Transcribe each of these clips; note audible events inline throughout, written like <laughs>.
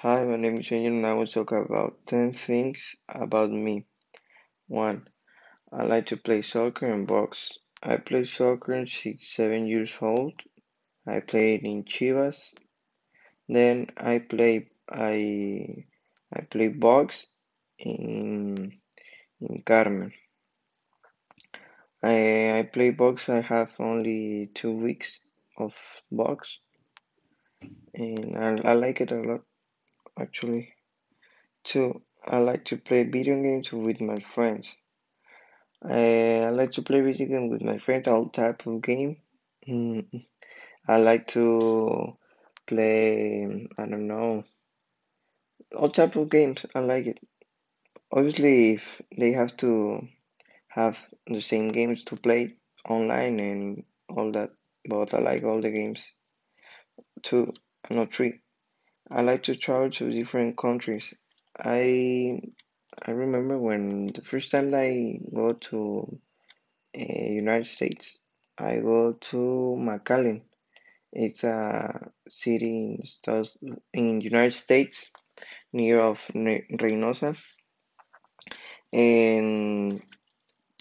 Hi, my name is Angel and I will talk about 10 things about me. 1. I like to play soccer and box. I played soccer since 7 years old. I played in Chivas. Then I play I I play box in in Carmen. I I play box I have only 2 weeks of box and I, I like it a lot actually. 2. I like to play video games with my friends. I, I like to play video games with my friends, all type of game. Mm, I like to play, I don't know, all type of games. I like it. Obviously, if they have to have the same games to play online and all that, but I like all the games. Two, not three. I like to travel to different countries. I I remember when the first time that I go to uh, United States, I go to McAllen. It's a city in in United States near of Reynosa, and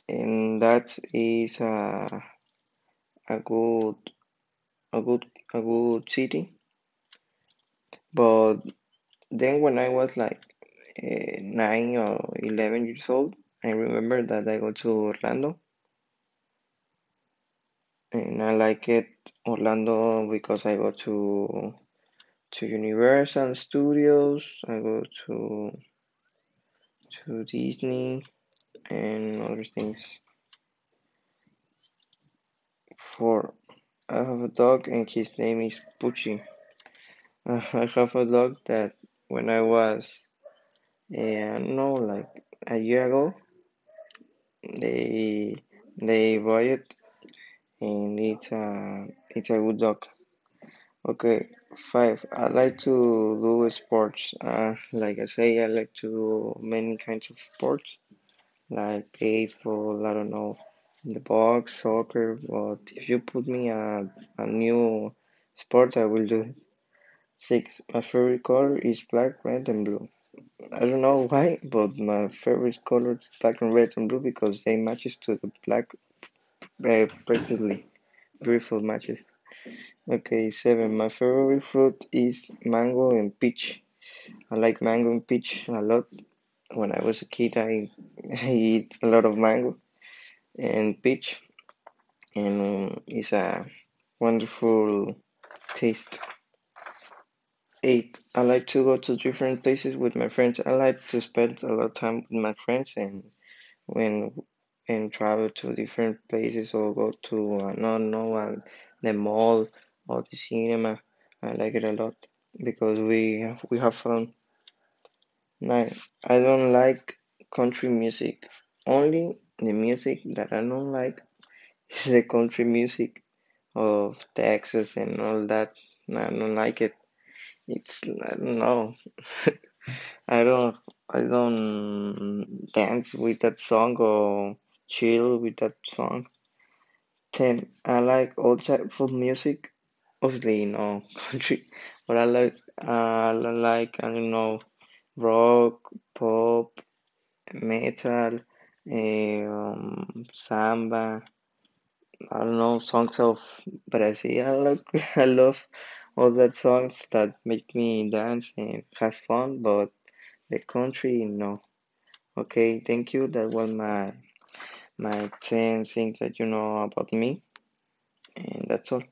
and that is a a good a good a good city. But then when I was like uh, nine or eleven years old, I remember that I go to Orlando and I like it Orlando because I go to to Universal Studios, I go to to Disney and other things. For I have a dog and his name is Pucci. I have a dog that when I was uh, know like a year ago they they buy it and it's a it's a good dog. Okay, five. I like to do sports. Uh, like I say, I like to do many kinds of sports, like baseball. I don't know, the box, soccer. But if you put me a a new sport, I will do it. Six. My favorite color is black, red, and blue. I don't know why, but my favorite color is black and red and blue because they matches to the black uh, perfectly. Beautiful matches. Okay, seven. My favorite fruit is mango and peach. I like mango and peach a lot. When I was a kid, I, I eat a lot of mango and peach, and um, it's a wonderful taste. Eight. I like to go to different places with my friends. I like to spend a lot of time with my friends and when and travel to different places or go to I don't know the mall or the cinema. I like it a lot because we we have fun. Nine. I don't like country music. Only the music that I don't like <laughs> is the country music of Texas and all that. I don't like it. It's I don't know. <laughs> I don't I don't dance with that song or chill with that song. Ten. I like all type of music. Obviously, no <laughs> country, but I like uh, I like I don't know rock, pop, metal, um, samba. I don't know songs of Brazil. I love <laughs> I love all that songs that make me dance and have fun. But the country, no. Okay, thank you. That was my my ten things that you know about me, and that's all.